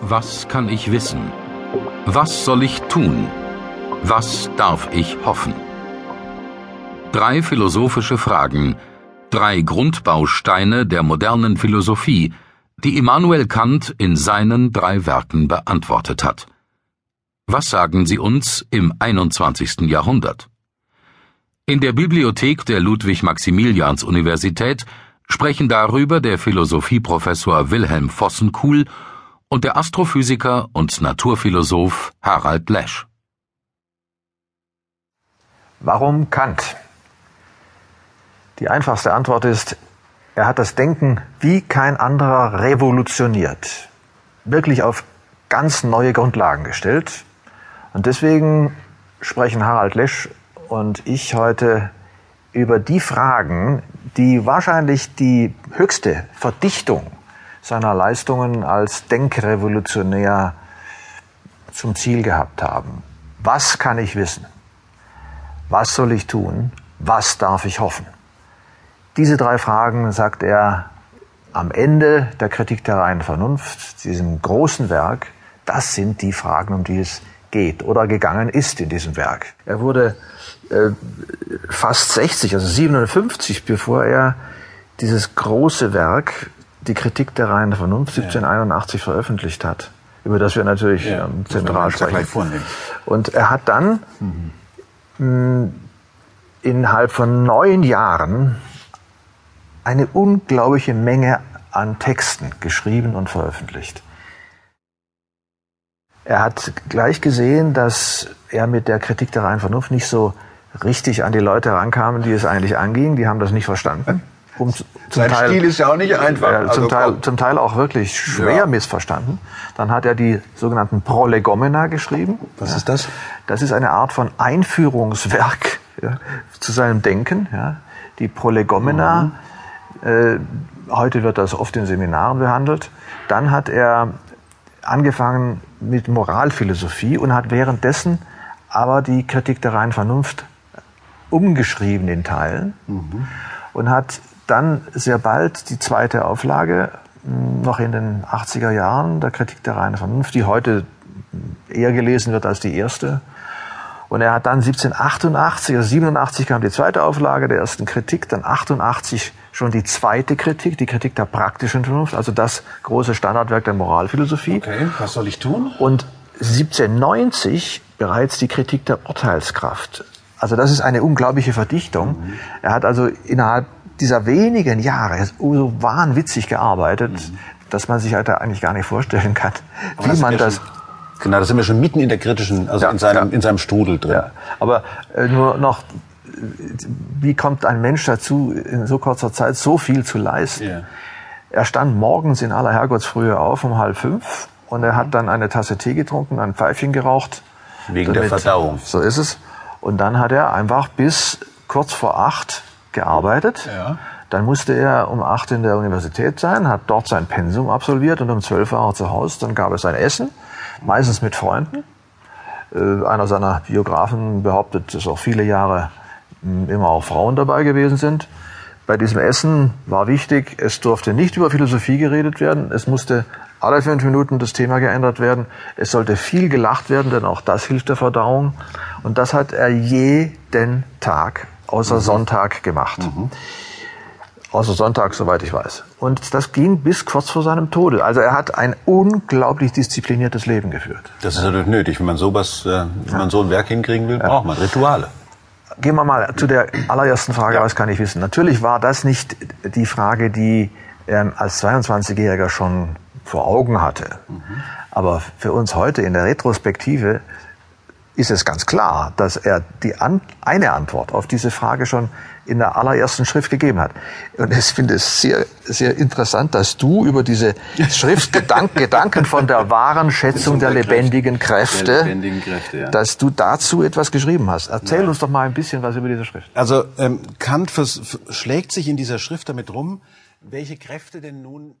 Was kann ich wissen? Was soll ich tun? Was darf ich hoffen? Drei philosophische Fragen, drei Grundbausteine der modernen Philosophie, die Immanuel Kant in seinen drei Werken beantwortet hat. Was sagen sie uns im 21. Jahrhundert? In der Bibliothek der Ludwig-Maximilians-Universität sprechen darüber der Philosophieprofessor Wilhelm Vossenkuhl und der Astrophysiker und Naturphilosoph Harald Lesch. Warum Kant? Die einfachste Antwort ist, er hat das Denken wie kein anderer revolutioniert, wirklich auf ganz neue Grundlagen gestellt. Und deswegen sprechen Harald Lesch und ich heute über die Fragen, die wahrscheinlich die höchste Verdichtung seiner Leistungen als Denkrevolutionär zum Ziel gehabt haben. Was kann ich wissen? Was soll ich tun? Was darf ich hoffen? Diese drei Fragen sagt er am Ende der Kritik der reinen Vernunft, diesem großen Werk, das sind die Fragen, um die es geht oder gegangen ist in diesem Werk. Er wurde äh, fast 60, also 57, bevor er dieses große Werk die Kritik der reinen Vernunft 1781 ja. veröffentlicht hat, über das wir natürlich ja, ähm, zentral sprechen. Und er hat dann mhm. mh, innerhalb von neun Jahren eine unglaubliche Menge an Texten geschrieben und veröffentlicht. Er hat gleich gesehen, dass er mit der Kritik der reinen Vernunft nicht so richtig an die Leute rankam, die es eigentlich anging. Die haben das nicht verstanden. Um, zum Sein Teil, Stil ist ja auch nicht einfach. Ja, zum, also, Teil, zum Teil auch wirklich schwer ja. missverstanden. Dann hat er die sogenannten Prolegomena geschrieben. Was ja. ist das? Das ist eine Art von Einführungswerk zu seinem Denken. Die Prolegomena, mhm. äh, heute wird das oft in Seminaren behandelt. Dann hat er angefangen mit Moralphilosophie und hat währenddessen aber die Kritik der reinen Vernunft umgeschrieben in Teilen mhm. und hat dann sehr bald die zweite Auflage, hm, noch in den 80er Jahren, der Kritik der reinen Vernunft, die heute eher gelesen wird als die erste. Und er hat dann 1788, also 87 kam die zweite Auflage der ersten Kritik, dann 88 schon die zweite Kritik, die Kritik der praktischen Vernunft, also das große Standardwerk der Moralphilosophie. Okay, was soll ich tun? Und 1790 bereits die Kritik der Urteilskraft. Also das ist eine unglaubliche Verdichtung. Mhm. Er hat also innerhalb dieser wenigen Jahre so wahnwitzig gearbeitet, mhm. dass man sich halt eigentlich gar nicht vorstellen kann, Aber wie man das... Genau, da sind wir schon mitten in der kritischen, also ja, in, seinem, ja. in seinem Strudel drin. Ja. Aber äh, nur noch, wie kommt ein Mensch dazu, in so kurzer Zeit so viel zu leisten? Yeah. Er stand morgens in aller Herrgottsfrühe auf um halb fünf und er hat dann eine Tasse Tee getrunken, ein Pfeifchen geraucht. Wegen damit, der Verdauung. So ist es. Und dann hat er einfach bis kurz vor acht gearbeitet. Ja. Dann musste er um acht in der Universität sein, hat dort sein Pensum absolviert und um zwölf war er zu Hause. Dann gab es ein Essen, meistens mit Freunden. Äh, einer seiner Biografen behauptet, dass auch viele Jahre hm, immer auch Frauen dabei gewesen sind. Bei diesem Essen war wichtig, es durfte nicht über Philosophie geredet werden, es musste alle fünf Minuten das Thema geändert werden. Es sollte viel gelacht werden, denn auch das hilft der Verdauung. Und das hat er jeden Tag außer mhm. Sonntag gemacht. Mhm. Außer Sonntag, soweit ich weiß. Und das ging bis kurz vor seinem Tode. Also er hat ein unglaublich diszipliniertes Leben geführt. Das ist natürlich nötig. Wenn man sowas, äh, wenn man so ein Werk hinkriegen will, braucht man Rituale. Gehen wir mal zu der allerersten Frage, ja. was kann ich wissen? Natürlich war das nicht die Frage, die er als 22-Jähriger schon vor Augen hatte. Mhm. Aber für uns heute in der Retrospektive ist es ganz klar, dass er die an, eine Antwort auf diese Frage schon in der allerersten Schrift gegeben hat. Und ich finde es sehr, sehr interessant, dass du über diese Schrift Gedank, Gedanken von der wahren Schätzung der, der, lebendigen Kräfte, der lebendigen Kräfte ja. dass du dazu etwas geschrieben hast. Erzähl ja. uns doch mal ein bisschen was über diese Schrift. Also ähm, Kant schlägt sich in dieser Schrift damit rum, welche Kräfte denn nun